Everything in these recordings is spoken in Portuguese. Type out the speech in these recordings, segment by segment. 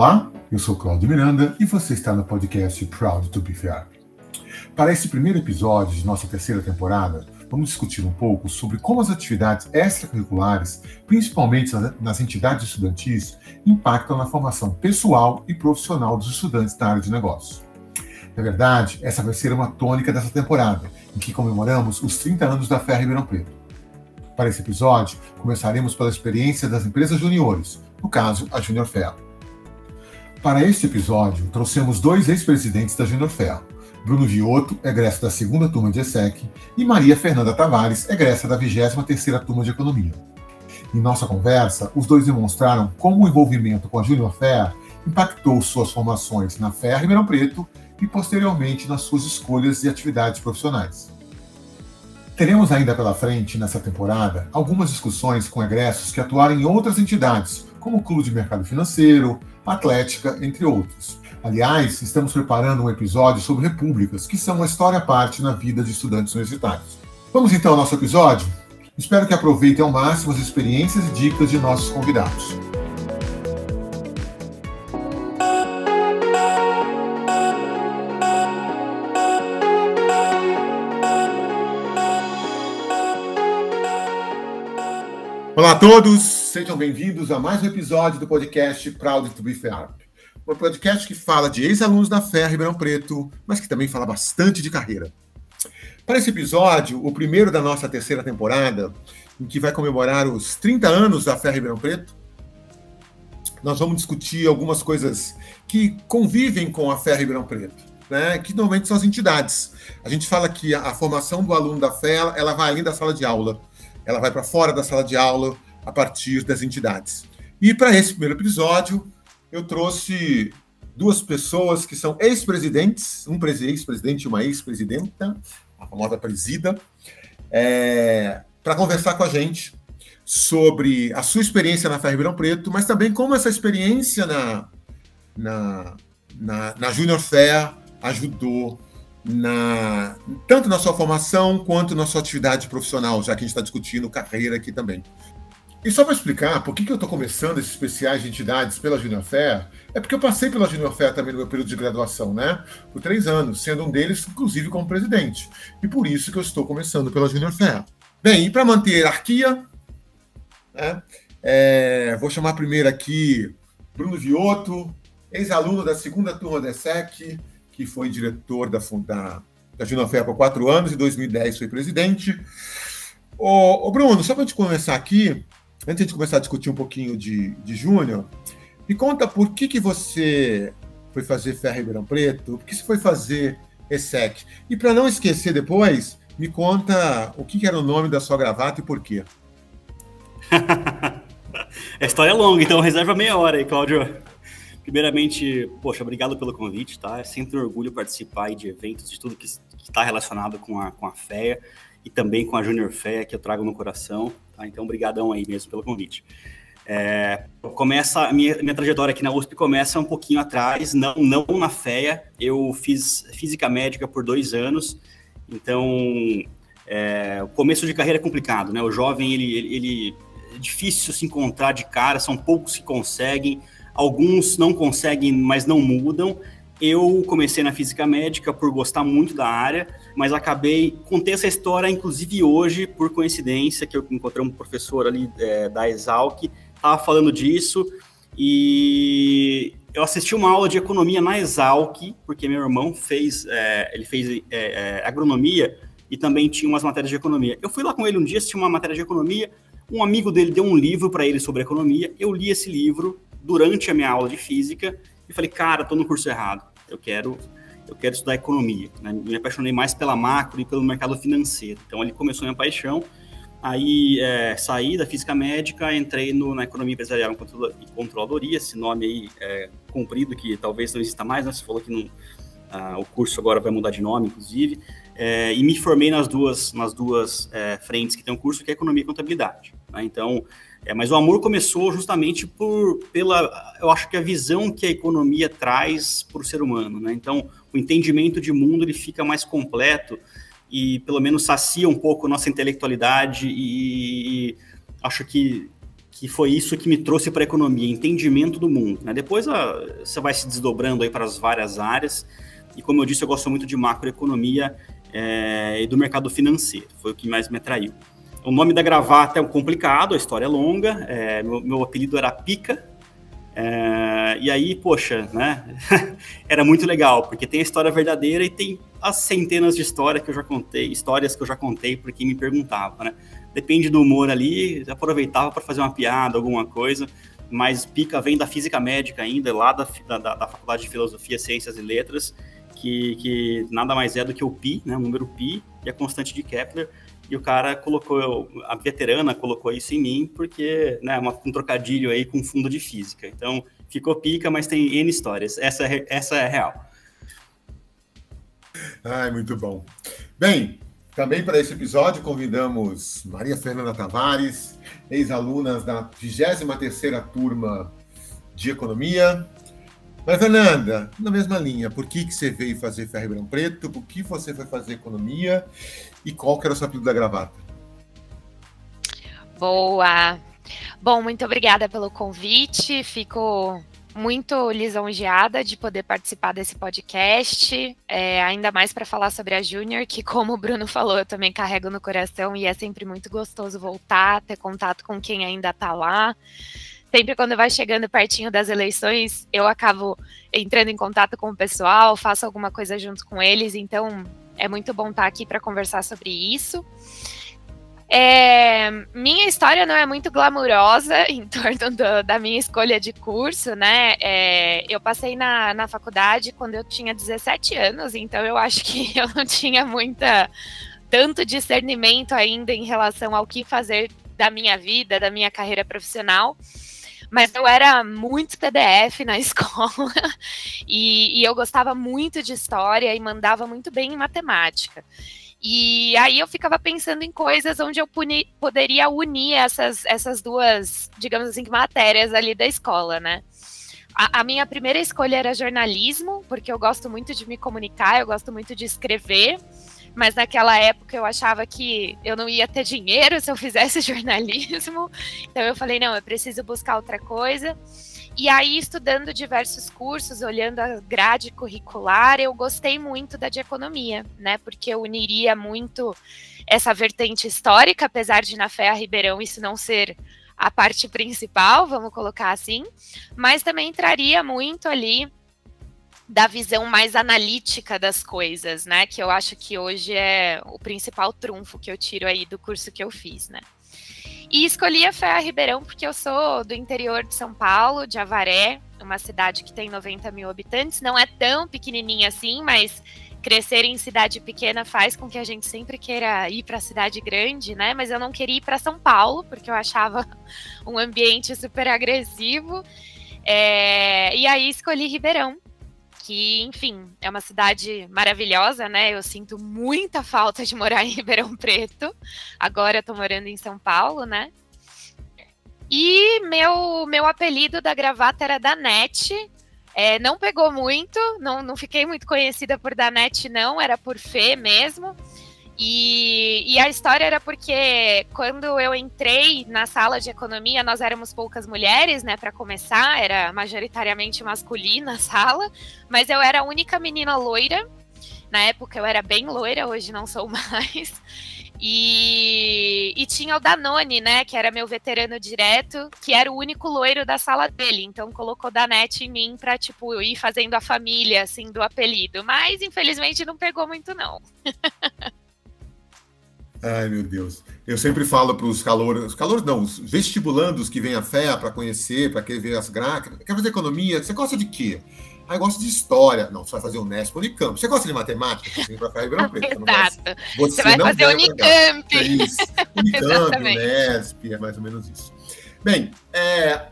Olá, eu sou Claudio Miranda e você está no podcast Proud to be Fair. Para esse primeiro episódio de nossa terceira temporada, vamos discutir um pouco sobre como as atividades extracurriculares, principalmente nas entidades estudantis, impactam na formação pessoal e profissional dos estudantes da área de negócio. Na verdade, essa vai ser uma tônica dessa temporada, em que comemoramos os 30 anos da Ferra Ribeirão Preto. Para esse episódio, começaremos pela experiência das empresas juniores, no caso, a Junior Ferro. Para este episódio, trouxemos dois ex-presidentes da Ferro, Bruno Viotto, egressa da segunda turma de ESSEC, e Maria Fernanda Tavares, egressa da 23ª turma de Economia. Em nossa conversa, os dois demonstraram como o envolvimento com a Junior Fair impactou suas formações na Fair Ribeirão Preto e posteriormente nas suas escolhas e atividades profissionais. Teremos ainda pela frente, nessa temporada, algumas discussões com egressos que atuaram em outras entidades, como o Clube de Mercado Financeiro, Atlética, entre outros. Aliás, estamos preparando um episódio sobre repúblicas, que são uma história à parte na vida de estudantes universitários. Vamos então ao nosso episódio? Espero que aproveitem ao máximo as experiências e dicas de nossos convidados. Olá a todos, sejam bem-vindos a mais um episódio do podcast Proud to be Fair um podcast que fala de ex-alunos da FEA Ribeirão Preto, mas que também fala bastante de carreira. Para esse episódio, o primeiro da nossa terceira temporada, em que vai comemorar os 30 anos da FEA Ribeirão Preto, nós vamos discutir algumas coisas que convivem com a FEA Ribeirão Preto, né? que normalmente são as entidades. A gente fala que a, formação do aluno da FEA ela vai além da sala de aula, ela vai para fora da sala de aula a partir das entidades. E para esse primeiro episódio, eu trouxe duas pessoas que são ex-presidentes, um ex-presidente e uma ex-presidenta, a famosa presida, é, para conversar com a gente sobre a sua experiência na Ferro Ribeirão Preto, mas também como essa experiência na, na, na, na Junior Fair ajudou na, tanto na sua formação quanto na sua atividade profissional, já que a gente está discutindo carreira aqui também. E só para explicar por que, que eu estou começando esses especiais de entidades pela Junior Fair, é porque eu passei pela Junior Fair também no meu período de graduação, né? Por três anos, sendo um deles, inclusive, como presidente. E por isso que eu estou começando pela Junior Fair. Bem, e para manter a hierarquia, né, é, vou chamar primeiro aqui Bruno Viotto, ex-aluno da segunda turma da ESSEC, que foi diretor da, da, da Junior Fair por quatro anos, em 2010 foi presidente. Ô, ô Bruno, só para te começar aqui, antes de começar a discutir um pouquinho de, de Júnior, me conta por que, que você foi fazer Ferro Ribeirão Preto, por que você foi fazer ESSEC? E para não esquecer depois, me conta o que, que era o nome da sua gravata e por quê. a história é longa, então reserva meia hora aí, Cláudio. Primeiramente, poxa, obrigado pelo convite, tá? É sempre um orgulho participar de eventos, de tudo que está relacionado com a, com a FEA e também com a Junior FEA, que eu trago no coração. Tá? Então, obrigadão aí mesmo pelo convite. É, começa minha, minha trajetória aqui na USP começa um pouquinho atrás, não, não na FEA. Eu fiz física médica por dois anos, então é, o começo de carreira é complicado, né? O jovem ele, ele, ele é difícil se encontrar de cara, são poucos que conseguem, alguns não conseguem, mas não mudam. Eu comecei na física médica por gostar muito da área, mas acabei, contei essa história, inclusive hoje, por coincidência, que eu encontrei um professor ali é, da Exalc, estava falando disso, e eu assisti uma aula de economia na Exalc, porque meu irmão fez, é, ele fez é, é agronomia e também tinha umas matérias de economia. Eu fui lá com ele um dia, assisti uma matéria de economia, um amigo dele deu um livro para ele sobre economia, eu li esse livro durante a minha aula de física e falei, cara, estou no curso errado eu quero eu quero estudar economia. Né? Me apaixonei mais pela macro e pelo mercado financeiro. Então, ali começou minha paixão. Aí, é, saí da física médica, entrei no, na economia empresarial e controladoria, esse nome aí é, comprido, que talvez não exista mais, né? Você falou que não, ah, o curso agora vai mudar de nome, inclusive. É, e me formei nas duas, nas duas é, frentes que tem um curso, que é economia e contabilidade. Né? Então, é, mas o amor começou justamente por pela, eu acho que a visão que a economia traz para o ser humano, né? Então, o entendimento de mundo ele fica mais completo e pelo menos sacia um pouco nossa intelectualidade e, e acho que, que foi isso que me trouxe para a economia, entendimento do mundo. Né? Depois a, você vai se desdobrando aí para as várias áreas, e como eu disse, eu gosto muito de macroeconomia é, e do mercado financeiro, foi o que mais me atraiu. O nome da gravata é um complicado, a história é longa, é, meu, meu, apelido era Pica, é, e aí, poxa, né, era muito legal, porque tem a história verdadeira e tem as centenas de histórias que eu já contei, histórias que eu já contei por quem me perguntava, né? depende do humor ali, aproveitava para fazer uma piada, alguma coisa, mas pica vem da física médica ainda, lá da, da, da Faculdade de Filosofia, Ciências e Letras, que, que, nada mais é do que o pi, né, o número pi, e a constante de Kepler, e o cara colocou, a veterana colocou isso em mim, porque, né, uma, um trocadilho aí com fundo de física. Então, ficou pica, mas tem N histórias. Essa, é, essa é real. Ai, muito bom. Bem, também para esse episódio convidamos Maria Fernanda Tavares, ex-alunas da 23ª turma de Economia. Maria Fernanda, na mesma linha, por que, que você veio fazer Ferro Ribeirão Preto? Por que você foi fazer Economia? E qual que era o seu apelido da gravata? Boa! Bom, muito obrigada pelo convite. Fico muito lisonjeada de poder participar desse podcast, é, ainda mais para falar sobre a Júnior, que, como o Bruno falou, eu também carrego no coração e é sempre muito gostoso voltar, ter contato com quem ainda está lá. Sempre quando vai chegando pertinho das eleições, eu acabo entrando em contato com o pessoal, faço alguma coisa junto com eles, então é muito bom estar aqui para conversar sobre isso. É, minha história não é muito glamurosa em torno do, da minha escolha de curso, né? É, eu passei na, na faculdade quando eu tinha 17 anos, então eu acho que eu não tinha muita tanto discernimento ainda em relação ao que fazer da minha vida, da minha carreira profissional. Mas eu era muito PDF na escola e, e eu gostava muito de história e mandava muito bem em matemática. E aí eu ficava pensando em coisas onde eu puni, poderia unir essas, essas duas, digamos assim, matérias ali da escola, né? A, a, minha primeira escolha era jornalismo, porque eu gosto muito de me comunicar, eu gosto muito de escrever, mas naquela época eu achava que eu não ia ter dinheiro se eu fizesse jornalismo, então eu falei, não, eu preciso buscar outra coisa. E aí, estudando diversos cursos, olhando a grade curricular, eu gostei muito da de economia, né? Porque eu uniria muito essa vertente histórica, apesar de na Fé a Ribeirão isso não ser a parte principal, vamos colocar assim, mas também entraria muito ali da visão mais analítica das coisas, né? Que eu acho que hoje é o principal trunfo que eu tiro aí do curso que eu fiz, né? E escolhi a Fé Ribeirão porque eu sou do interior de São Paulo, de Avaré, uma cidade que tem 90 mil habitantes. Não é tão pequenininha assim, mas crescer em cidade pequena faz com que a gente sempre queira ir para cidade grande, né? Mas eu não queria ir para São Paulo porque eu achava um ambiente super agressivo. É... E aí escolhi Ribeirão, que, enfim, é uma cidade maravilhosa, né? Eu sinto muita falta de morar em Ribeirão Preto. Agora eu tô morando em São Paulo, né? E meu, meu apelido da gravata era Danete. É, não pegou muito, não, não fiquei muito conhecida por Danete, não, era por Fê mesmo. E, e, a história era porque quando eu entrei na sala de economia, nós éramos poucas mulheres, né, para começar, era majoritariamente masculina a sala, mas eu era a única menina loira. Na época eu era bem loira, hoje não sou mais. E, e tinha o Danone, né, que era meu veterano direto, que era o único loiro da sala dele. Então colocou Danete em mim para tipo ir fazendo a família assim do apelido, mas infelizmente não pegou muito não. Ai, meu Deus. Eu sempre falo para os calores, os calores não, os vestibulandos que vêm a fé para conhecer, para querer ver as gráficas. Quer fazer economia? Você gosta de quê? Ah, eu gosto de história. Não, você vai fazer Unesp, Unicamp. Você gosta de matemática? Você vem para cá Ribeirão Preto. Exato. Você, você vai fazer Unicamp. É isso. Unicamp, Unesp, é mais ou menos isso. Bem, é,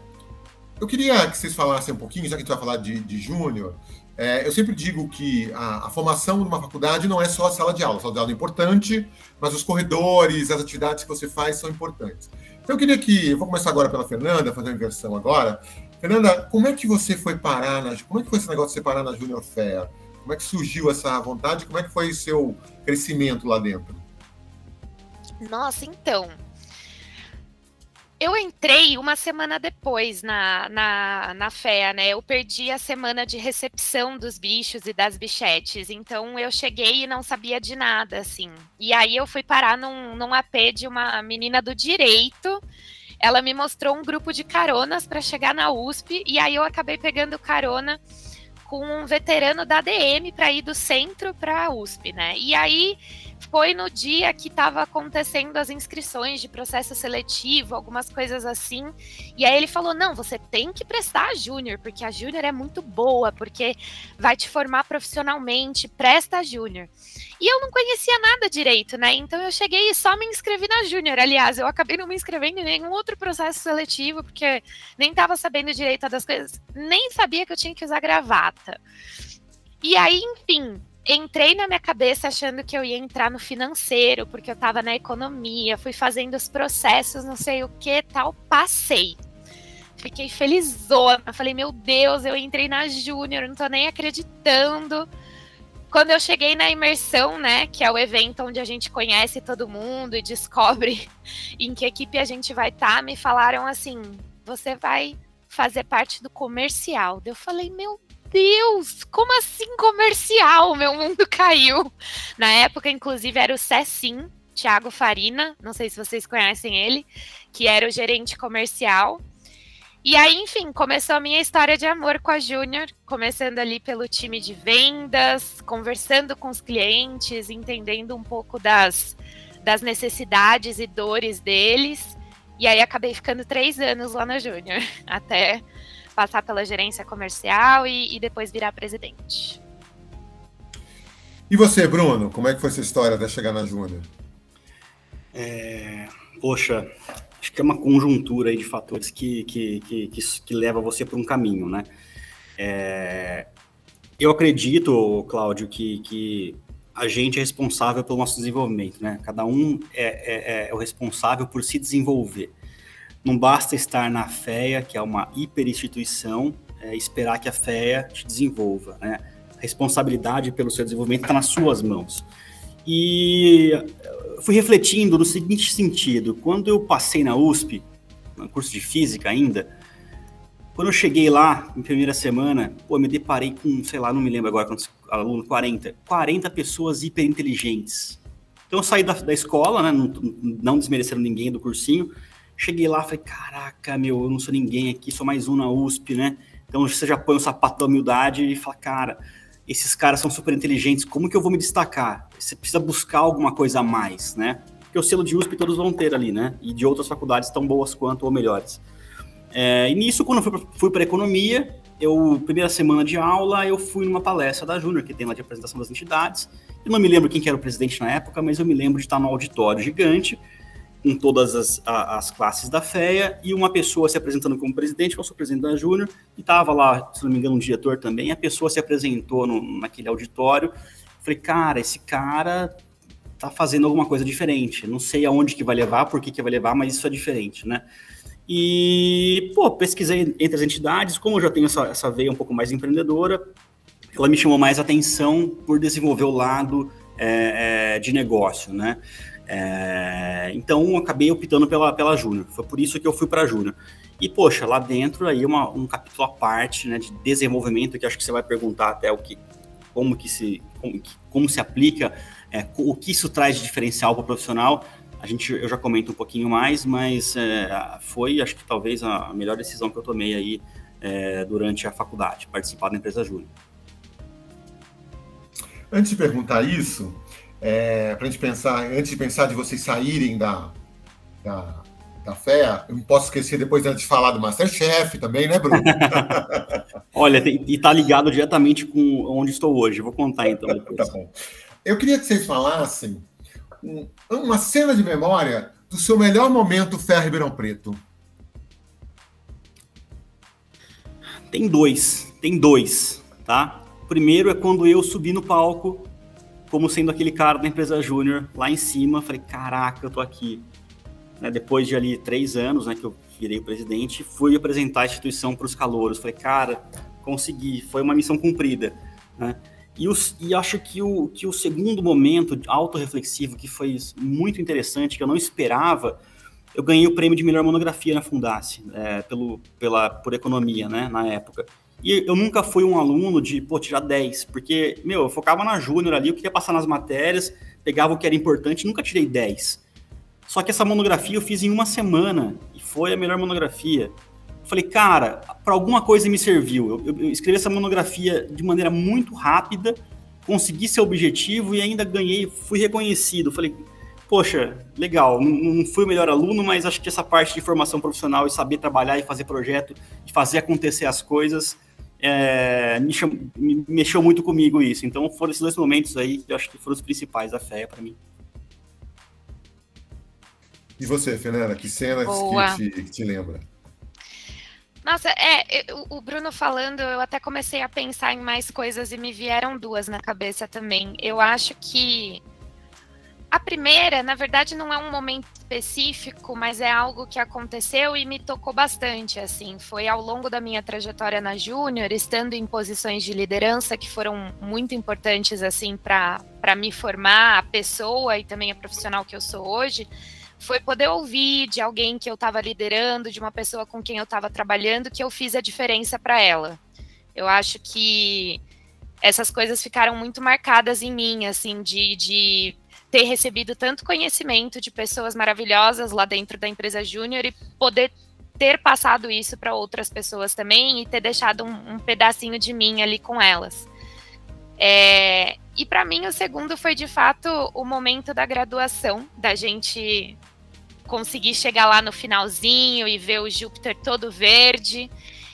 eu queria que vocês falassem um pouquinho, já que a gente vai falar de, de Júnior, é, eu sempre digo que a, a, formação numa faculdade não é só a sala de aula. A sala de aula é importante, mas os corredores, as atividades que você faz são importantes. Então eu queria que, eu vou começar agora pela Fernanda, fazer uma inversão agora. Fernanda, como é que você foi parar na, como é que foi esse negócio de você parar na Junior Fair? Como é que surgiu essa vontade? Como é que foi o seu crescimento lá dentro? Nossa, então, eu entrei uma semana depois na, na, na FEA, né? Eu perdi a semana de recepção dos bichos e das bichetes. Então eu cheguei e não sabia de nada, assim. E aí eu fui parar num, num AP de uma menina do direito. Ela me mostrou um grupo de caronas para chegar na USP. E aí eu acabei pegando carona com um veterano da DM para ir do centro para a USP, né? E aí foi no dia que estava acontecendo as inscrições de processo seletivo, algumas coisas assim. E aí ele falou: não, você tem que prestar a Júnior, porque a Júnior é muito boa, porque vai te formar profissionalmente, presta a Júnior. E eu não conhecia nada direito, né? Então eu cheguei e só me inscrevi na Júnior. Aliás, eu acabei não me inscrevendo em nenhum outro processo seletivo, porque nem estava sabendo direito das coisas, nem sabia que eu tinha que usar gravata. E aí, enfim, entrei na minha cabeça achando que eu ia entrar no financeiro, porque eu estava na economia, fui fazendo os processos, não sei o que tal, passei. Fiquei felizona, falei, meu Deus, eu entrei na Júnior, não tô nem acreditando. Quando eu cheguei na imersão, né, que é o evento onde a gente conhece todo mundo e descobre em que equipe a gente vai estar, tá, me falaram assim: você vai fazer parte do comercial. Eu falei, meu Deus, como assim comercial? Meu mundo caiu. Na época, inclusive, era o Cecim, Thiago Farina, não sei se vocês conhecem ele, que era o gerente comercial. E aí, enfim, começou a minha história de amor com a Júnior, começando ali pelo time de vendas, conversando com os clientes, entendendo um pouco das, das necessidades e dores deles. E aí acabei ficando três anos lá na Júnior, até passar pela gerência comercial e, e depois virar presidente. E você, Bruno, como é que foi essa história até chegar na Júnior? É, poxa, acho que é uma conjuntura de fatores que, que, que, que, que leva você para um caminho, né? É, eu acredito, Cláudio, que, que a gente é responsável pelo nosso desenvolvimento, né? Cada um é, é, é o responsável por se desenvolver. Não basta estar na FEA, que é uma hiperinstituição, é, esperar que a FEA te desenvolva. Né? A responsabilidade pelo seu desenvolvimento está nas suas mãos. E fui refletindo no seguinte sentido: quando eu passei na USP, no curso de física ainda, quando eu cheguei lá, na primeira semana, pô, me deparei com, sei lá, não me lembro agora quantos alunos, 40, 40 pessoas hiperinteligentes. Então eu saí da, da escola, né, não, não desmerecendo ninguém do cursinho, Cheguei lá, falei, caraca, meu, eu não sou ninguém aqui, sou mais um na USP, né? Então você já põe o sapato da humildade e fala, cara, esses caras são super inteligentes, como que eu vou me destacar? Você precisa buscar alguma coisa a mais, né? Porque o selo de USP todos vão ter ali, né? E de outras faculdades tão boas quanto ou melhores. É, e nisso, quando eu fui para economia, eu, primeira semana de aula, eu fui numa palestra da Júnior, que tem lá de apresentação das entidades. Eu não me lembro quem que era o presidente na época, mas eu me lembro de estar no auditório gigante, com todas as, a, as classes da FEA e uma pessoa se apresentando como presidente, que eu sou presidente da Júnior, e estava lá, se não me engano, um diretor também. A pessoa se apresentou no, naquele auditório. Falei, cara, esse cara tá fazendo alguma coisa diferente. Não sei aonde que vai levar, por que, que vai levar, mas isso é diferente, né? E, pô, pesquisei entre as entidades, como eu já tenho essa, essa veia um pouco mais empreendedora, ela me chamou mais atenção por desenvolver o lado é, é, de negócio, né? É, então acabei optando pela, pela Júnior. Foi por isso que eu fui para a Júnior. E, poxa, lá dentro aí uma, um capítulo à parte né, de desenvolvimento, que acho que você vai perguntar até o que, como que se, como, como se aplica, é, o que isso traz de diferencial para o profissional. A gente, eu já comento um pouquinho mais, mas é, foi, acho que talvez a melhor decisão que eu tomei aí é, durante a faculdade, participar da empresa Júnior. Antes de perguntar isso, é, para a gente pensar, antes de pensar de vocês saírem da, da, da fé, eu não posso esquecer depois antes de falar do Masterchef também, né, Bruno? Olha, tem, e tá ligado diretamente com onde estou hoje. Vou contar então depois. tá bom. Eu queria que vocês falassem uma cena de memória do seu melhor momento Ferro Ribeirão Preto. Tem dois, tem dois, tá? primeiro é quando eu subi no palco como sendo aquele cara da empresa júnior lá em cima. Falei, caraca, eu tô aqui. Né, depois de ali três anos, né, que eu virei presidente, fui apresentar a instituição para os calouros. Falei, cara, consegui, foi uma missão cumprida. Né? E, os, e acho que o, que o segundo momento autorreflexivo, que foi muito interessante, que eu não esperava, eu ganhei o prêmio de melhor monografia na Fundace, é, pelo, pela, por economia, né, na época. E eu nunca fui um aluno de, pô, tirar 10, porque, meu, eu focava na júnior ali, eu queria passar nas matérias, pegava o que era importante, nunca tirei 10. Só que essa monografia eu fiz em uma semana, e foi a melhor monografia. Falei, cara, para alguma coisa me serviu. Eu, eu, escrevi essa monografia de maneira muito rápida, consegui seu objetivo e ainda ganhei, fui reconhecido. Falei, poxa, legal, não, não fui o melhor aluno, mas acho que essa parte de formação profissional e saber trabalhar e fazer projeto, e fazer acontecer as coisas, é, me, cham, me, mexeu muito comigo isso. Então foram esses dois momentos aí que eu acho que foram os principais da fé para mim. E você, Fernanda, que cenas que te, que te lembra? Nossa, é, o Bruno falando, eu até comecei a pensar em mais coisas e me vieram duas na cabeça também. Eu acho que a primeira, na verdade, não é um momento específico, mas é algo que aconteceu e me tocou bastante. Assim, foi ao longo da minha trajetória na Júnior, estando em posições de liderança que foram muito importantes assim para me formar a pessoa e também a profissional que eu sou hoje. Foi poder ouvir de alguém que eu estava liderando, de uma pessoa com quem eu estava trabalhando, que eu fiz a diferença para ela. Eu acho que essas coisas ficaram muito marcadas em mim, assim, de, de ter recebido tanto conhecimento de pessoas maravilhosas lá dentro da empresa Júnior e poder ter passado isso para outras pessoas também e ter deixado um, um, pedacinho de mim ali com elas. É, e para mim o segundo foi de fato o momento da graduação, da gente conseguir chegar lá no finalzinho e ver o Júpiter todo verde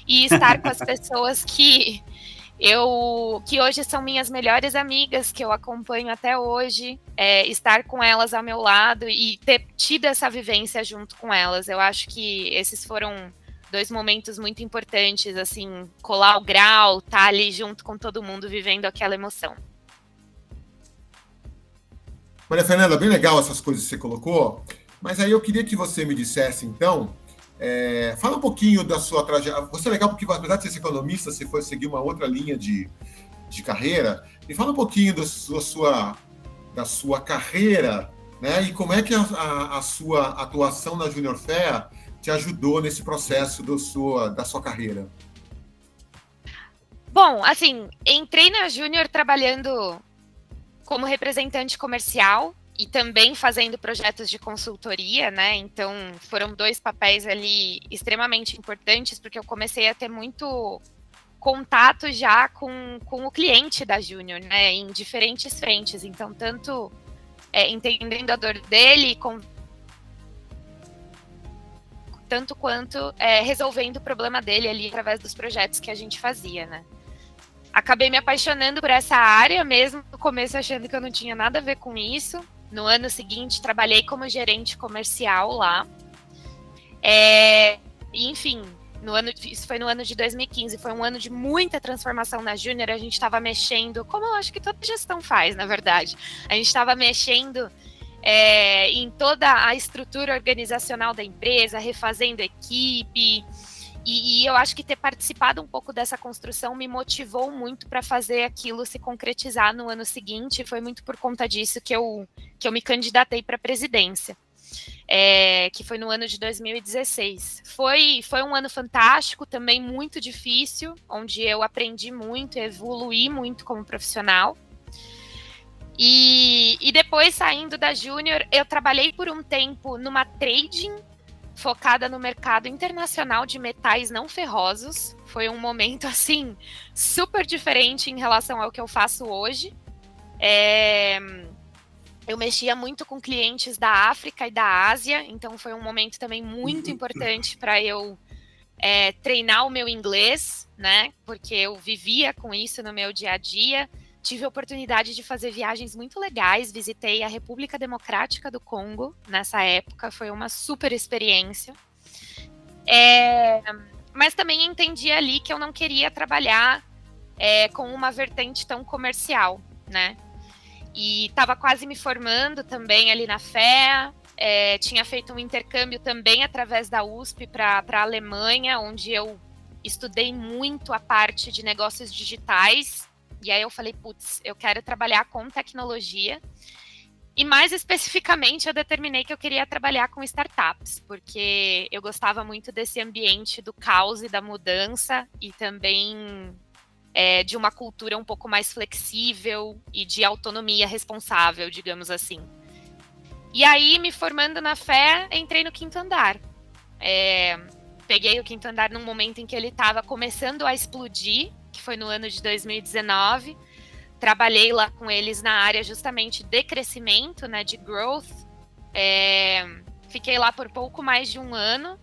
e estar com as pessoas que eu que hoje são minhas melhores amigas, que eu acompanho até hoje, é, estar com elas ao meu lado e ter tido essa vivência junto com elas. Eu acho que esses foram dois momentos muito importantes, assim, colar o grau, estar tá ali junto com todo mundo vivendo aquela emoção. Maria Fernanda, bem legal essas coisas que você colocou, mas aí eu queria que você me dissesse, então, é, fala um pouquinho da sua trajetória. Você é legal porque, apesar de ser economista, você foi seguir uma outra linha de, de carreira. Me fala um pouquinho da sua, sua, da sua carreira, né? E como é que a, a, a sua atuação na Junior Fair te ajudou nesse processo do sua, da sua carreira? Bom, assim, entrei na Júnior trabalhando como representante comercial e também fazendo projetos de consultoria, né? Então foram dois papéis ali extremamente importantes, porque eu comecei a ter muito contato já com, com o cliente da Júnior, né? Em diferentes frentes. Então, tanto é, entendendo a dor dele, com, tanto quanto é, resolvendo o problema dele ali através dos projetos que a gente fazia, né? Acabei me apaixonando por essa área, mesmo no começo achando que eu não tinha nada a ver com isso. No ano seguinte, trabalhei como gerente comercial lá. É, enfim, no ano, isso foi no ano de 2015, foi um ano de muita transformação na Júnior. A gente estava mexendo, como eu acho que toda gestão faz, na verdade. A gente estava mexendo é, em toda a estrutura organizacional da empresa, refazendo equipe, e, e, eu acho que ter participado um pouco dessa construção me motivou muito para fazer aquilo se concretizar no ano seguinte. Foi muito por conta disso que eu, que eu me candidatei para a presidência, é, que foi no ano de 2016. Foi, foi um ano fantástico, também muito difícil, onde eu aprendi muito, evolui muito como profissional. E, e depois, saindo da Júnior, eu trabalhei por um tempo numa trading focada no mercado internacional de metais não ferrosos. Foi um momento assim super diferente em relação ao que eu faço hoje. É... Eu mexia muito com clientes da África e da Ásia, então foi um momento também muito importante para eu é, treinar o meu inglês, né? Porque eu vivia com isso no meu dia a dia tive a oportunidade de fazer viagens muito legais. Visitei a República Democrática do Congo nessa época, foi uma super experiência. É, mas também entendi ali que eu não queria trabalhar é, com uma vertente tão comercial, né? E estava quase me formando também ali na FEA. É, tinha feito um intercâmbio também através da USP para a Alemanha, onde eu estudei muito a parte de negócios digitais e aí eu falei, putz, eu quero trabalhar com tecnologia. e mais especificamente, eu determinei que eu queria trabalhar com startups, porque eu gostava muito desse ambiente do caos e da mudança, e também é, de uma cultura um pouco mais flexível e de autonomia responsável, digamos assim. E aí, me formando na fé, entrei no quinto andar. É, peguei o quinto andar num momento em que ele estava começando a explodir, que foi no ano de 2019 trabalhei lá com eles na área justamente de crescimento, né, de growth. É, fiquei lá por pouco mais de um ano.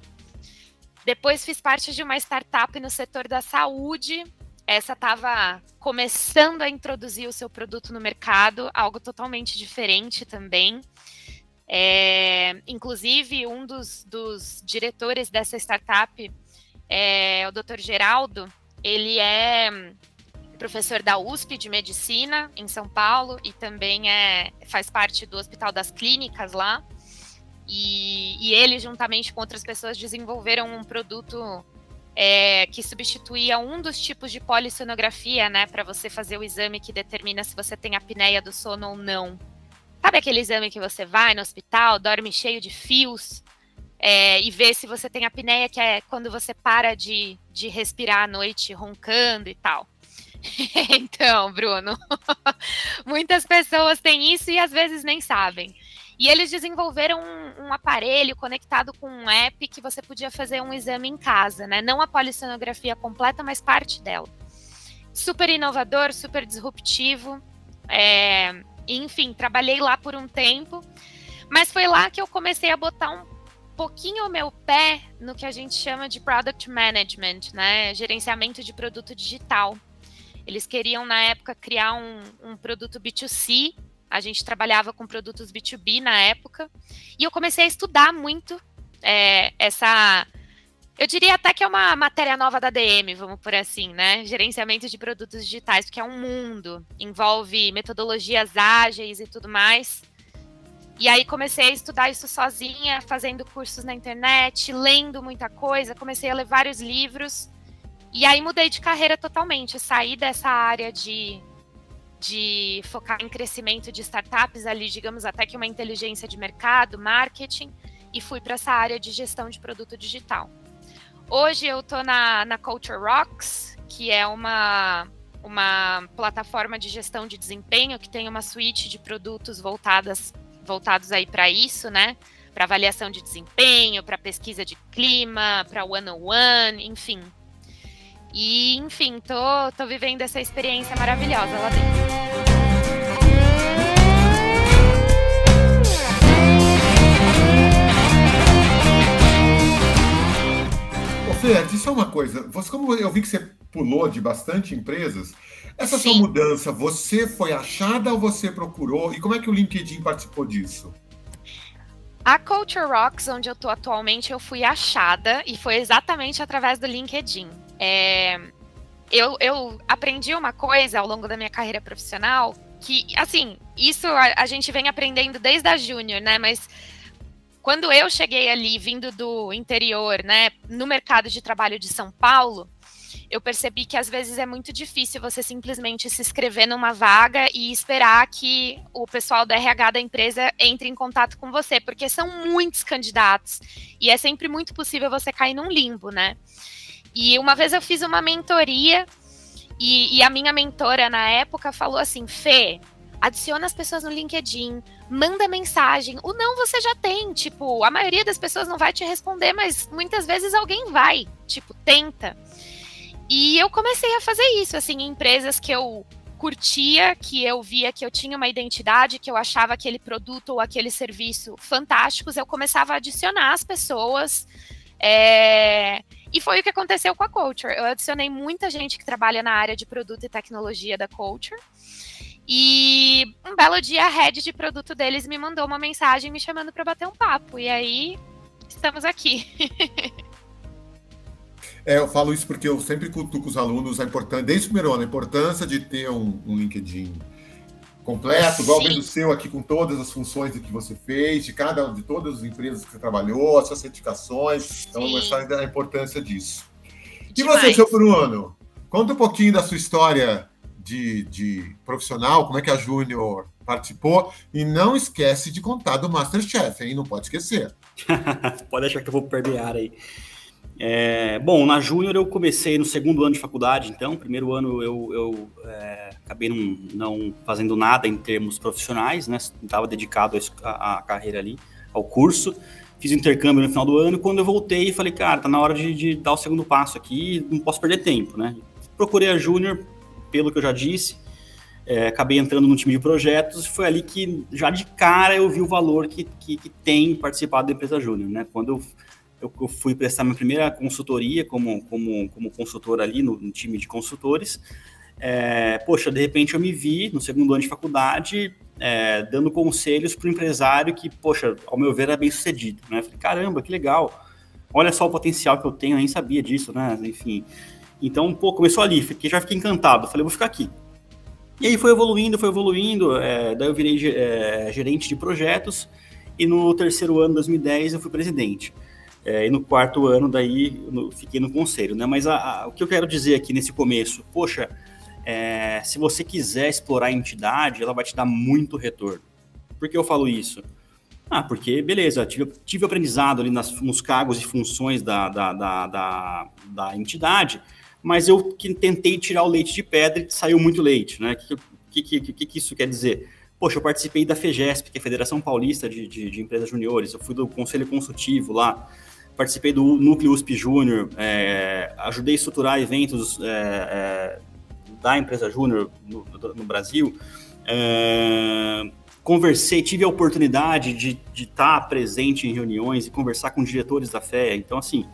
Depois fiz parte de uma startup no setor da saúde. Essa estava começando a introduzir o seu produto no mercado, algo totalmente diferente também. É, inclusive, um dos, dos, diretores dessa startup, é, o Dr. Geraldo, ele é professor da USP de Medicina em São Paulo e também é, faz parte do Hospital das Clínicas lá. E, e ele, juntamente com outras pessoas, desenvolveram um produto é, que substituía um dos tipos de polissonografia, né, para você fazer o exame que determina se você tem apneia do sono ou não. Sabe aquele exame que você vai no hospital, dorme cheio de fios é, e vê se você tem apneia, que é quando você para de, de respirar à noite roncando e tal. então, Bruno, muitas pessoas têm isso e às vezes nem sabem. E eles desenvolveram um, um, aparelho conectado com um app que você podia fazer um exame em casa, né? Não a polissonografia completa, mas parte dela. Super inovador, super disruptivo. É, enfim, trabalhei lá por um tempo, mas foi lá que eu comecei a botar um pouquinho o meu pé no que a gente chama de product management, né? Gerenciamento de produto digital. Eles queriam, na época, criar um, um produto B2C. A gente trabalhava com produtos B2B na época. E eu comecei a estudar muito é, essa. Eu diria até que é uma matéria nova da DM, vamos por assim, né? Gerenciamento de produtos digitais, porque é um mundo, envolve metodologias ágeis e tudo mais. E aí comecei a estudar isso sozinha, fazendo cursos na internet, lendo muita coisa, comecei a ler vários livros. E aí mudei de carreira totalmente, saí dessa área de, de focar em crescimento de startups ali, digamos até que uma inteligência de mercado, marketing, e fui para essa área de gestão de produto digital. Hoje eu estou na, na Culture Rocks, que é uma, uma plataforma de gestão de desempenho que tem uma suíte de produtos voltadas, voltados aí para isso, né? Para avaliação de desempenho, para pesquisa de clima, para one-on-one, enfim, e, enfim, tô, tô vivendo essa experiência maravilhosa lá dentro. Fê, diz só uma coisa. Você, como eu vi que você pulou de bastante empresas, essa Sim. sua mudança, você foi achada ou você procurou? E como é que o LinkedIn participou disso? A Culture Rocks, onde eu tô atualmente, eu fui achada e foi exatamente através do LinkedIn. É, eu, eu aprendi uma coisa ao longo da minha carreira profissional que, assim, isso a, a gente vem aprendendo desde a Júnior, né? Mas quando eu cheguei ali, vindo do interior, né, no mercado de trabalho de São Paulo, eu percebi que às vezes é muito difícil você simplesmente se inscrever numa vaga e esperar que o pessoal da RH da empresa entre em contato com você, porque são muitos candidatos e é sempre muito possível você cair num limbo, né? E uma vez eu fiz uma mentoria e, e a minha mentora na época falou assim: Fê, adiciona as pessoas no LinkedIn, manda mensagem. O não você já tem, tipo, a maioria das pessoas não vai te responder, mas muitas vezes alguém vai, tipo, tenta. E eu comecei a fazer isso, assim, em empresas que eu curtia, que eu via que eu tinha uma identidade, que eu achava aquele produto ou aquele serviço fantásticos, eu começava a adicionar as pessoas. É... E foi o que aconteceu com a Culture. Eu adicionei muita gente que trabalha na área de produto e tecnologia da Culture. E um belo dia a head de produto deles me mandou uma mensagem me chamando para bater um papo. E aí estamos aqui. É, eu falo isso porque eu sempre cutuco os alunos a importância, desde o primeiro ano, a importância de ter um, um LinkedIn completo, igual o seu aqui com todas as funções que você fez, de cada de todas as empresas que você trabalhou, as suas certificações. Então, eu gostaria da importância disso. Demais. E você, seu Bruno? Conta um pouquinho da sua história de, de profissional, como é que a Júnior participou. E não esquece de contar do Masterchef, hein? Não pode esquecer. pode achar que eu vou permear aí. É, bom, na Júnior eu comecei no segundo ano de faculdade, então, primeiro ano eu, eu é, acabei não, não, fazendo nada em termos profissionais, né? Estava dedicado à carreira ali, ao curso. Fiz intercâmbio no final do ano. Quando eu voltei, falei, cara, tá na hora de, de dar o segundo passo aqui, não posso perder tempo, né? Procurei a Júnior, pelo que eu já disse, é, acabei entrando no time de projetos. Foi ali que, já de cara, eu vi o valor que, que, que tem participado da empresa Júnior, né? Quando eu eu, eu, fui prestar minha primeira consultoria como, como, como consultor ali no, no time de consultores. É, poxa, de repente eu me vi no segundo ano de faculdade é, dando conselhos para o empresário que, poxa, ao meu ver, era bem sucedido. Né? Falei, caramba, que legal. Olha só o potencial que eu tenho, eu nem sabia disso, né? Enfim. Então, pô, começou ali, fiquei, já fiquei encantado. Falei, vou ficar aqui. E aí foi evoluindo, foi evoluindo. É, daí eu virei é, gerente de projetos. E no terceiro ano, 2010, eu fui presidente. É, e no quarto ano, daí, no, fiquei no conselho, né? Mas a, a, o que eu quero dizer aqui nesse começo, poxa, é, se você quiser explorar a entidade, ela vai te dar muito retorno. Por que eu falo isso? Ah, porque, beleza, tive, tive aprendizado ali nas, nos cargos e funções da, da, da, da, da entidade, mas eu que tentei tirar o leite de pedra e saiu muito leite, né? O que, que, que, que, isso quer dizer? Poxa, eu participei da FEGESP, que é a Federação Paulista de, de, de Empresas Juniores, eu fui do Conselho Consultivo lá, participei do Núcleo USP Júnior, é, ajudei a estruturar eventos é, é, da empresa Júnior no, no, Brasil, é, conversei, tive a oportunidade de estar presente em reuniões e conversar com diretores da FEA, então assim,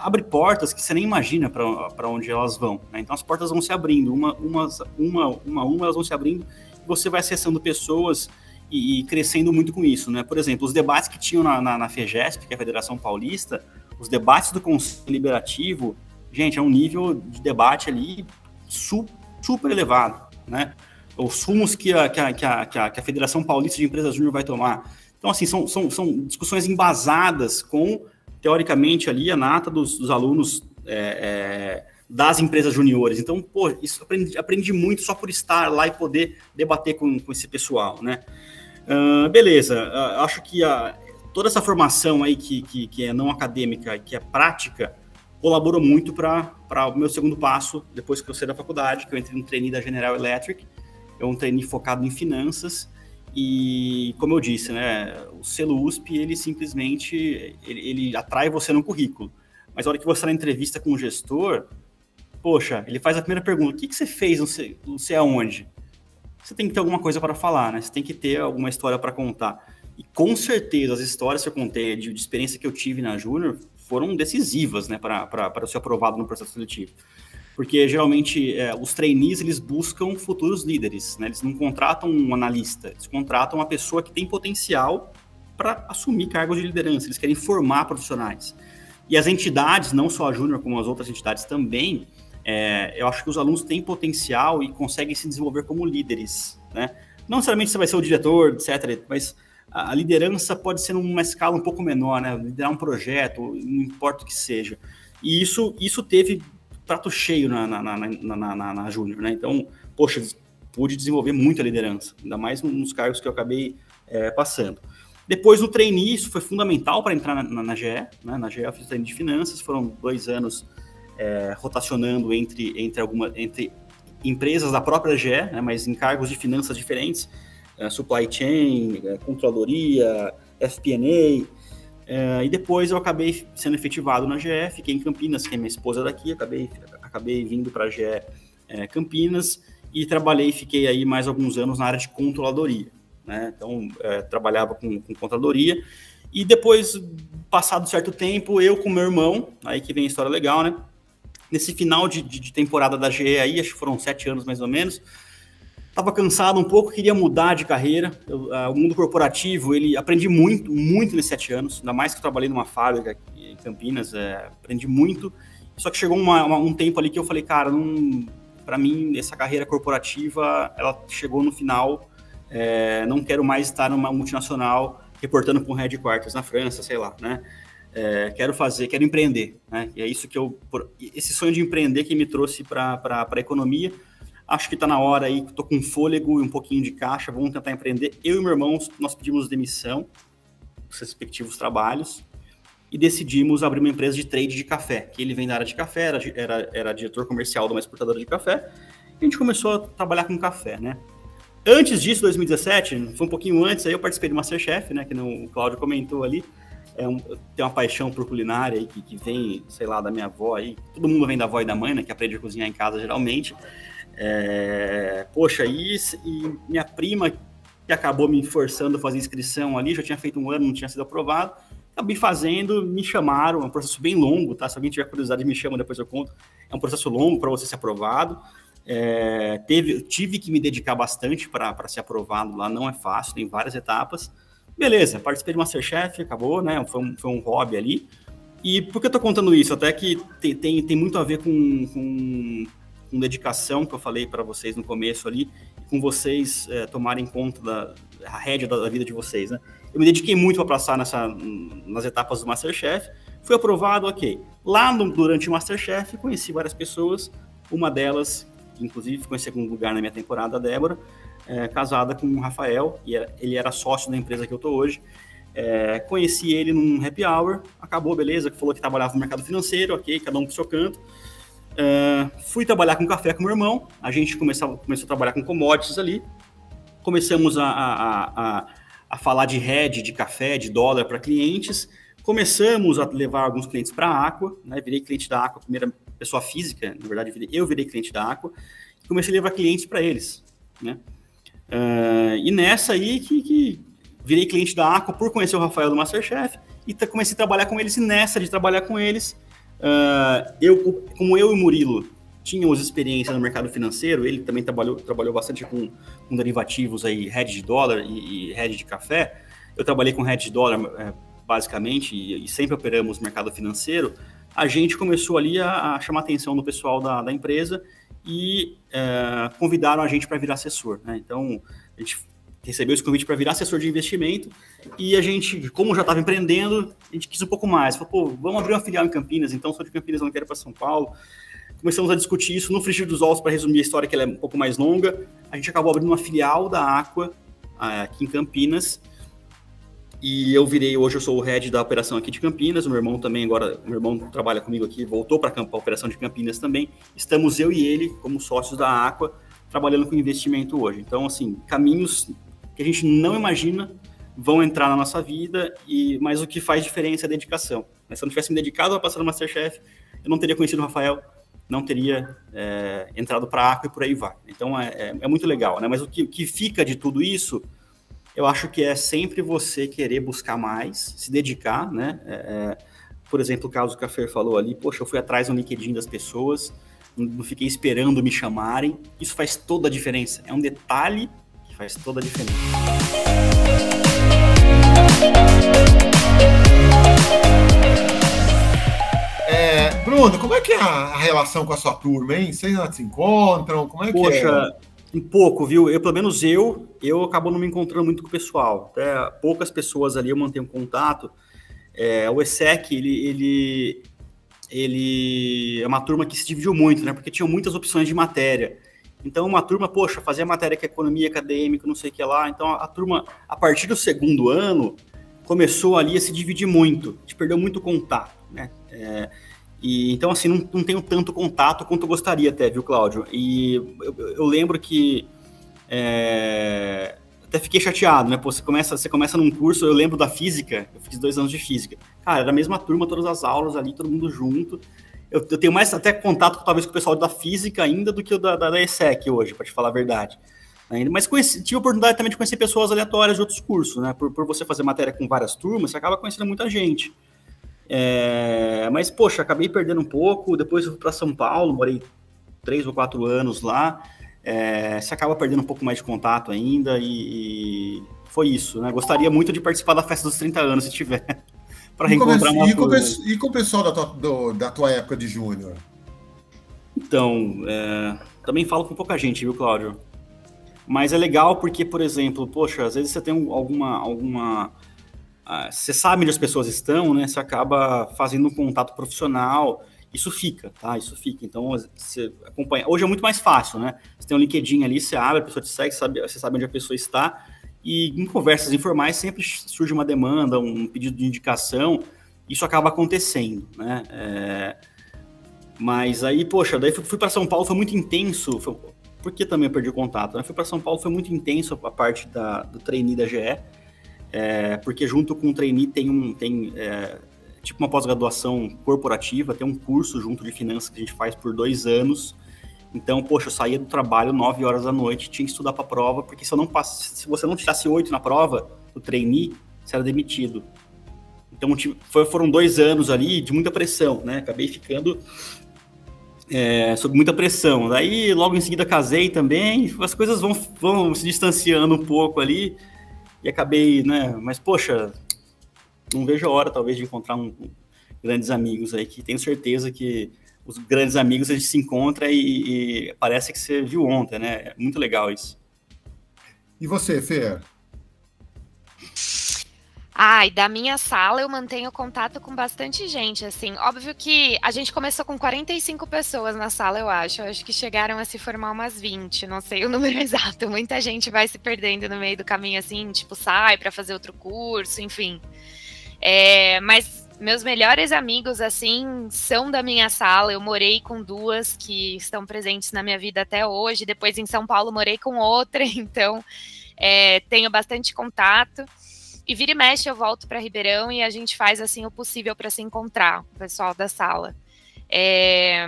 abre portas que você nem imagina para onde elas vão, né? então as portas vão se abrindo, uma, uma, uma, uma, uma, elas vão se abrindo, você vai acessando pessoas e, e, crescendo muito com isso, né? Por exemplo, os debates que tinham na, na, na FEGESP, que é a Federação Paulista, os debates do Conselho Liberativo, gente, é um nível de debate ali su, super elevado, né? Os rumos que a, que a, que a, que a, Federação Paulista de Empresas Júnior vai tomar. Então, assim, são, são, são discussões embasadas com, teoricamente, ali a nata dos, dos alunos é, é, das empresas juniores. Então, pô, isso aprendi, aprendi muito só por estar lá e poder debater com, com esse pessoal, né? Uh, beleza, uh, acho que a, toda essa formação aí que, que, que é não acadêmica que é prática colaborou muito para o meu segundo passo, depois que eu saí da faculdade, que eu entrei no trainee da General Electric, é um trainee focado em finanças, e como eu disse, né, o selo USP, ele simplesmente, ele, ele atrai você no currículo, mas a hora que você está na entrevista com o gestor, poxa, ele faz a primeira pergunta, o que, que você fez não sei, não sei aonde? Você tem que ter alguma coisa para falar, né? Você tem que ter alguma história para contar. E com certeza as histórias que eu contei de, de experiência que eu tive na Júnior foram decisivas, né, para eu ser aprovado no processo seletivo. Porque geralmente é, os trainees eles buscam futuros líderes, né? Eles não contratam um analista, eles contratam uma pessoa que tem potencial para assumir cargos de liderança. Eles querem formar profissionais. E as entidades, não só a Júnior, como as outras entidades também, é, eu acho que os alunos têm potencial e conseguem se desenvolver como líderes, né? Não necessariamente você vai ser o diretor, etc., mas a liderança pode ser numa escala um pouco menor, né? Liderar um projeto, não importa o que seja. E isso, isso teve prato cheio na, na, na, na, na, na Júnior, né? Então, poxa, pude desenvolver muita liderança, ainda mais nos cargos que eu acabei é, passando. Depois, no trainee, isso foi fundamental para entrar na, na, na GE, né? Na GE eu fiz treino de finanças, foram dois anos é, rotacionando entre, entre, alguma, entre empresas da própria GE, né, mas em cargos de finanças diferentes, é, supply chain, é, controladoria, FP&A, é, e depois eu acabei sendo efetivado na GE, fiquei em Campinas, que é minha esposa daqui, acabei, acabei vindo para a GE é, Campinas e trabalhei, fiquei aí mais alguns anos na área de controladoria. Né? Então, é, trabalhava com, com controladoria e depois, passado certo tempo, eu com meu irmão, aí que vem a história legal, né? Nesse final de, de, de, temporada da GE aí, acho que foram sete anos mais ou menos. Estava cansado um pouco, queria mudar de carreira. Eu, uh, o mundo corporativo, ele aprendi muito, muito nesses sete anos, ainda mais que eu trabalhei numa fábrica em Campinas, é, aprendi muito. Só que chegou uma, uma, um tempo ali que eu falei, cara, para mim essa carreira corporativa, ela chegou no final. É, não quero mais estar numa multinacional reportando para um headquarters na França, sei lá, né? É, quero fazer, quero empreender, né? E é isso que eu, esse sonho de empreender que me trouxe para a economia. acho que está na hora aí, estou com fôlego e um pouquinho de caixa, vamos tentar empreender. Eu e meu irmão, nós pedimos demissão dos respectivos trabalhos e decidimos abrir uma empresa de trade de café, que ele vem da área de café, era, era, era diretor comercial de uma exportadora de café, e a gente começou a trabalhar com café, né? Antes disso, 2017, foi um pouquinho antes, aí eu participei do Masterchef, né, que o Cláudio comentou ali, é um, tem uma paixão por culinária aí, que, que vem, sei lá, da minha avó aí, todo mundo vem da avó e da mãe, né, que aprende a cozinhar em casa geralmente, é, poxa, e, e minha prima, que acabou me forçando a fazer inscrição ali, já tinha feito um ano, não tinha sido aprovado, acabei fazendo, me chamaram, é um processo bem longo, tá? Se alguém tiver curiosidade, me chama, depois eu conto. É um processo longo para você ser aprovado. É, teve, tive que me dedicar bastante para ser aprovado lá, não é fácil, tem várias etapas. Beleza, participei de Masterchef, acabou, né? Foi um, foi um hobby ali. E por que eu tô contando isso? Até que tem, tem, tem muito a ver com, com, com dedicação que eu falei para vocês no começo ali, com vocês é, tomarem conta da a rédea da, da vida de vocês, né? Eu me dediquei muito para passar nessa, nas etapas do Masterchef. Fui aprovado, ok. Lá no, durante o Masterchef, conheci várias pessoas. Uma delas, inclusive ficou em segundo lugar na minha temporada, a Débora, é, casada com o Rafael, e ele era sócio da empresa que eu estou hoje. É, conheci ele num happy hour, acabou, beleza, que falou que trabalhava no mercado financeiro, ok, cada um pro seu canto. É, fui trabalhar com café com meu irmão, a gente começou, começou a trabalhar com commodities ali, começamos a, a, a a falar de hedge, de café, de dólar para clientes. Começamos a levar alguns clientes para a Aqua, né? virei cliente da Aqua, primeira pessoa física, na verdade, eu virei cliente da Aqua, e comecei a levar clientes para eles. Né? Uh, e nessa aí que, que, virei cliente da Aqua por conhecer o Rafael do Masterchef e comecei a trabalhar com eles, e nessa de trabalhar com eles, uh, eu, como eu e o Murilo tínhamos experiência no mercado financeiro, ele também trabalhou, trabalhou bastante com, com derivativos aí, hedge de dólar e, e hedge de café. Eu trabalhei com hedge de dólar, é, basicamente, e, e, sempre operamos mercado financeiro. A gente começou ali a, a chamar a atenção do pessoal da, da empresa e é, convidaram a gente para virar assessor. Né? Então, a gente recebeu esse convite para virar assessor de investimento e a gente, como já estava empreendendo, a gente quis um pouco mais. Falou, pô, vamos abrir uma filial em Campinas, então sou de Campinas, não quero para São Paulo começamos a discutir isso no Frigir dos Ovos, para resumir a história, que ela é um pouco mais longa. A gente acabou abrindo uma filial da Aqua aqui em Campinas. E eu virei, hoje eu sou o head da operação aqui de Campinas, o meu irmão também agora, o meu irmão trabalha comigo aqui, voltou para a operação de Campinas também. Estamos eu e ele, como sócios da Aqua, trabalhando com investimento hoje. Então, assim, caminhos que a gente não imagina vão entrar na nossa vida, e mas o que faz diferença é a dedicação. Se eu não tivesse me dedicado a passar no Masterchef, eu não teria conhecido o Rafael, não teria é, entrado para a Aqua e por aí vai. Então é, é, é, muito legal, né? Mas o que, que fica de tudo isso, eu acho que é sempre você querer buscar mais, se dedicar, né? É, é por exemplo, o caso que a Fer falou ali, poxa, eu fui atrás no LinkedIn das pessoas, não fiquei esperando me chamarem. Isso faz toda a diferença. É um detalhe que faz toda a diferença. Bruno, como é que é a relação com a sua turma, hein? Vocês se encontram? Como é que Poxa, é? Um pouco, viu? Eu, pelo menos eu, eu acabo não me encontrando muito com o pessoal. Até poucas pessoas ali eu mantenho contato. É, o ESSEC, ele, ele, ele é uma turma que se dividiu muito, né? Porque tinham muitas opções de matéria. Então, uma turma, poxa, fazia matéria que é economia acadêmica, não sei o que lá. Então, a, a turma, a partir do segundo ano, começou ali a se dividir muito. A gente perdeu muito contato, né? É, e, então, assim, não, não tenho tanto contato quanto eu gostaria até, viu, Cláudio? E eu, eu lembro que é, até fiquei chateado, né? Pô, você começa, você começa num curso, eu lembro da física, eu fiz dois anos de física. Cara, era a mesma turma, todas as aulas ali, todo mundo junto. Eu, eu tenho mais até contato, talvez, com o pessoal da física ainda do que o da, da, da ESSEC hoje, para te falar a verdade. Mas conheci, tive a oportunidade também de conhecer pessoas aleatórias de outros cursos, né? Por, por você fazer matéria com várias turmas, você acaba conhecendo muita gente. É, mas, poxa, acabei perdendo um pouco. Depois eu fui para São Paulo, morei três ou quatro anos lá. É, você acaba perdendo um pouco mais de contato ainda e, e, foi isso, né? Gostaria muito de participar da festa dos 30 anos, se tiver, para reencontrar uma e com, e com o pessoal da tua, do, da tua época de júnior? Então, é, também falo com pouca gente, viu, Cláudio? Mas é legal porque, por exemplo, poxa, às vezes você tem alguma, alguma você sabe onde as pessoas estão, né? Você acaba fazendo um contato profissional isso fica, tá? Isso fica. Então, você acompanha. Hoje é muito mais fácil, né? Você tem um LinkedIn ali, você abre, a pessoa te segue, sabe, você sabe onde a pessoa está. E em conversas informais sempre surge uma demanda, um pedido de indicação. Isso acaba acontecendo, né? É... Mas aí, poxa, daí fui, para São Paulo, foi muito intenso. Foi... Por que também eu perdi o contato? Né? Fui para São Paulo, foi muito intenso a parte da, do trainee da GE. É... porque junto com o trainee tem um. Tem, é tipo uma pós-graduação corporativa, tem um curso junto de finanças que a gente faz por dois anos. Então, poxa, eu saía do trabalho 9 horas da noite, tinha que estudar para a prova, porque se eu não passe, se você não tirasse 8 na prova, o trainee, você era demitido. Então, foram dois anos ali de muita pressão, né? Acabei ficando é, sob muita pressão. Daí, logo em seguida, casei também, as coisas vão, vão se distanciando um pouco ali, e acabei, né? Mas, poxa, não vejo a hora, talvez, de encontrar um, um, grandes amigos aí, que tenho certeza que os grandes amigos a gente se encontra e, e parece que você viu ontem, né? É muito legal isso. E você, Fê? Ai, da minha sala eu mantenho contato com bastante gente, assim. Óbvio que a gente começou com 45 pessoas na sala, eu acho. Eu acho que chegaram a se formar umas 20, não sei o número exato. Muita gente vai se perdendo no meio do caminho, assim, tipo, sai para fazer outro curso, enfim. É, mas meus melhores amigos, assim, são da minha sala. Eu morei com duas que estão presentes na minha vida até hoje. Depois, em São Paulo, morei com outra. Então, é, tenho bastante contato. E vira e mexe, eu volto para Ribeirão e a gente faz, assim, o possível para se encontrar, o pessoal da sala. É,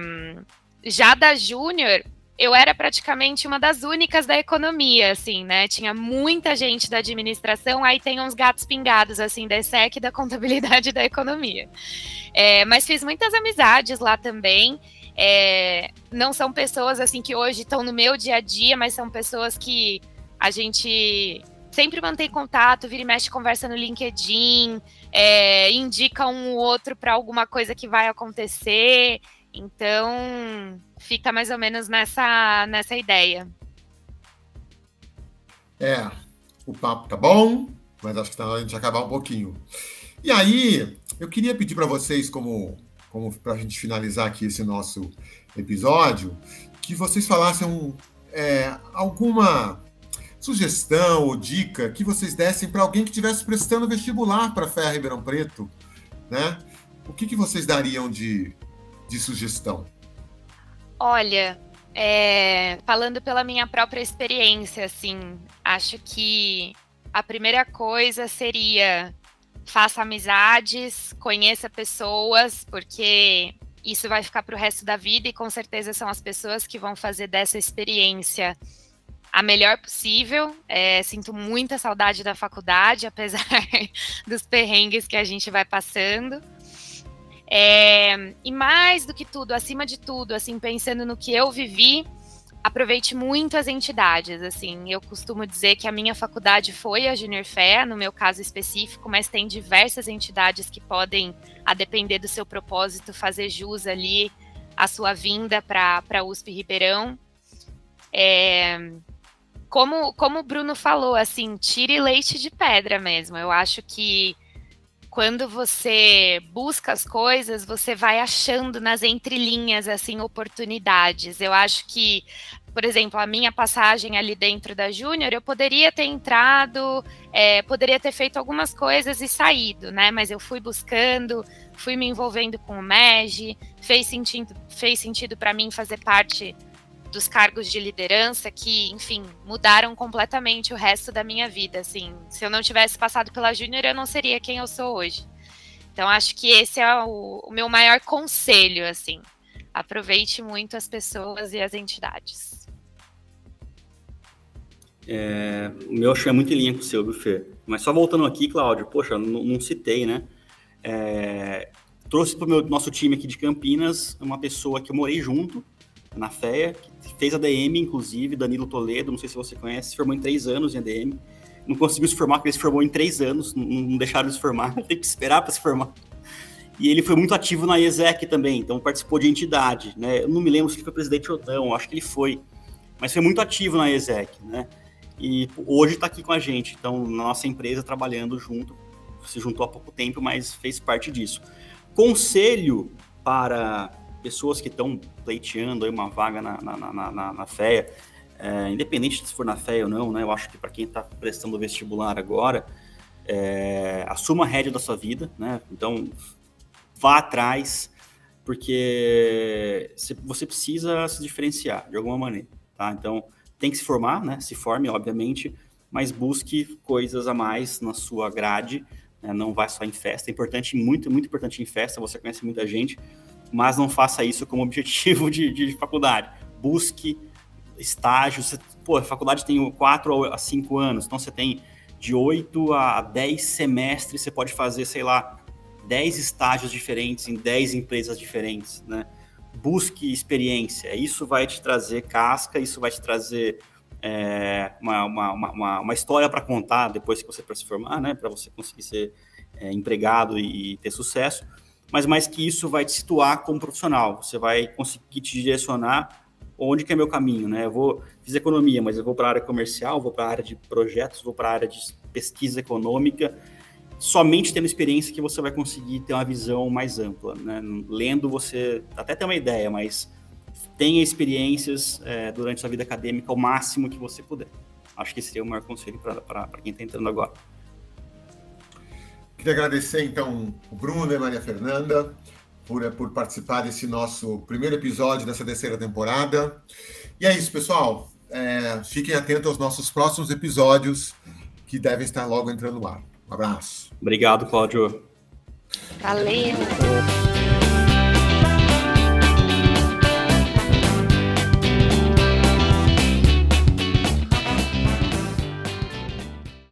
já da Júnior, eu era praticamente uma das únicas da economia, assim, né? Tinha muita gente da administração, aí tem uns gatos pingados, assim, da ESEC, da contabilidade da economia. É, mas fiz muitas amizades lá também. É, não são pessoas, assim, que hoje estão no meu dia a dia, mas são pessoas que a gente sempre mantém contato, vira e mexe, conversa no LinkedIn, é, indica um ou outro para alguma coisa que vai acontecer. Então, fica mais ou menos nessa, nessa ideia. É, o papo tá bom, mas acho que tá na hora de acabar um pouquinho. E aí, eu queria pedir para vocês, como, como para a gente finalizar aqui esse nosso episódio, que vocês falassem é, alguma sugestão ou dica que vocês dessem para alguém que estivesse prestando vestibular para a Ferra Ribeirão Preto, né? O que, que vocês dariam de, de sugestão? Olha, é, falando pela minha própria experiência, assim, acho que a primeira coisa seria faça amizades, conheça pessoas, porque isso vai ficar para o resto da vida e com certeza são as pessoas que vão fazer dessa experiência a melhor possível. É, sinto muita saudade da faculdade, apesar dos perrengues que a gente vai passando. É, e mais do que tudo, acima de tudo, assim, pensando no que eu vivi, aproveite muito as entidades. Assim, eu costumo dizer que a minha faculdade foi a Junior Fé, no meu caso específico, mas tem diversas entidades que podem, a depender do seu propósito, fazer jus ali a sua vinda para a USP Ribeirão. É, como, como o Bruno falou, assim, tire leite de pedra mesmo. Eu acho que quando você busca as coisas, você vai achando nas entrelinhas assim oportunidades. Eu acho que, por exemplo, a minha passagem ali dentro da Júnior, eu poderia ter entrado, é, poderia ter feito algumas coisas e saído, né? Mas eu fui buscando, fui me envolvendo com o MEG, fez sentido, fez sentido para mim fazer parte dos cargos de liderança que, enfim, mudaram completamente o resto da minha vida. Assim, se eu não tivesse passado pela Júnior, eu não seria quem eu sou hoje. Então, acho que esse é o, o meu maior conselho, assim. Aproveite muito as pessoas e as entidades. É, o meu acho que é muito em linha com o seu, Fê? Mas só voltando aqui, Cláudio, poxa, não, não citei, né? É, trouxe para o nosso time aqui de Campinas uma pessoa que eu morei junto, na FEA, que fez ADM, inclusive, Danilo Toledo, não sei se você conhece, se formou em três anos em ADM. Não conseguiu se formar, porque ele se formou em três anos, não, não deixaram de se formar, tem que esperar para se formar. E ele foi muito ativo na ESEC também, então participou de entidade, né? Eu não me lembro se foi presidente ou não, acho que ele foi, mas foi muito ativo na ESEC, né? E hoje está aqui com a gente, então, na nossa empresa, trabalhando junto, se juntou há pouco tempo, mas fez parte disso. Conselho para pessoas que estão pleiteando aí uma vaga na, na, na, na, na FEA, é, independente se for na FEA ou não, né? Eu acho que para quem está prestando vestibular agora, é, assuma a rédea da sua vida, né? Então, vá atrás, porque você precisa se diferenciar de alguma maneira, tá? Então, tem que se formar, né? Se forme, obviamente, mas busque coisas a mais na sua grade, né? não vá só em festa. É importante, muito, muito importante em festa, você conhece muita gente, mas não faça isso como objetivo de, de faculdade. Busque estágios. Pô, a faculdade tem 4 a 5 anos, então você tem de 8 a 10 semestres, você pode fazer, sei lá, 10 estágios diferentes em 10 empresas diferentes, né? Busque experiência, isso vai te trazer casca, isso vai te trazer é, uma, uma, uma, uma, história para contar depois que você se formar, né? Para você conseguir ser é, empregado e ter sucesso, mas mais que isso vai te situar como profissional, você vai conseguir te direcionar onde que é meu caminho, né? Eu vou fiz economia, mas eu vou para a área comercial, vou para a área de projetos, vou para a área de pesquisa econômica. Somente tendo experiência que você vai conseguir ter uma visão mais ampla, né? Lendo você até tem uma ideia, mas tenha experiências é, durante sua vida acadêmica o máximo que você puder. Acho que esse seria o maior conselho para quem está entrando agora. Queria agradecer então o Bruno e a Maria Fernanda por, eh, por participar desse nosso primeiro episódio dessa terceira temporada. E é isso, pessoal. É, fiquem atentos aos nossos próximos episódios que devem estar logo entrando no ar. Um abraço. Obrigado, Cláudio. Valeu.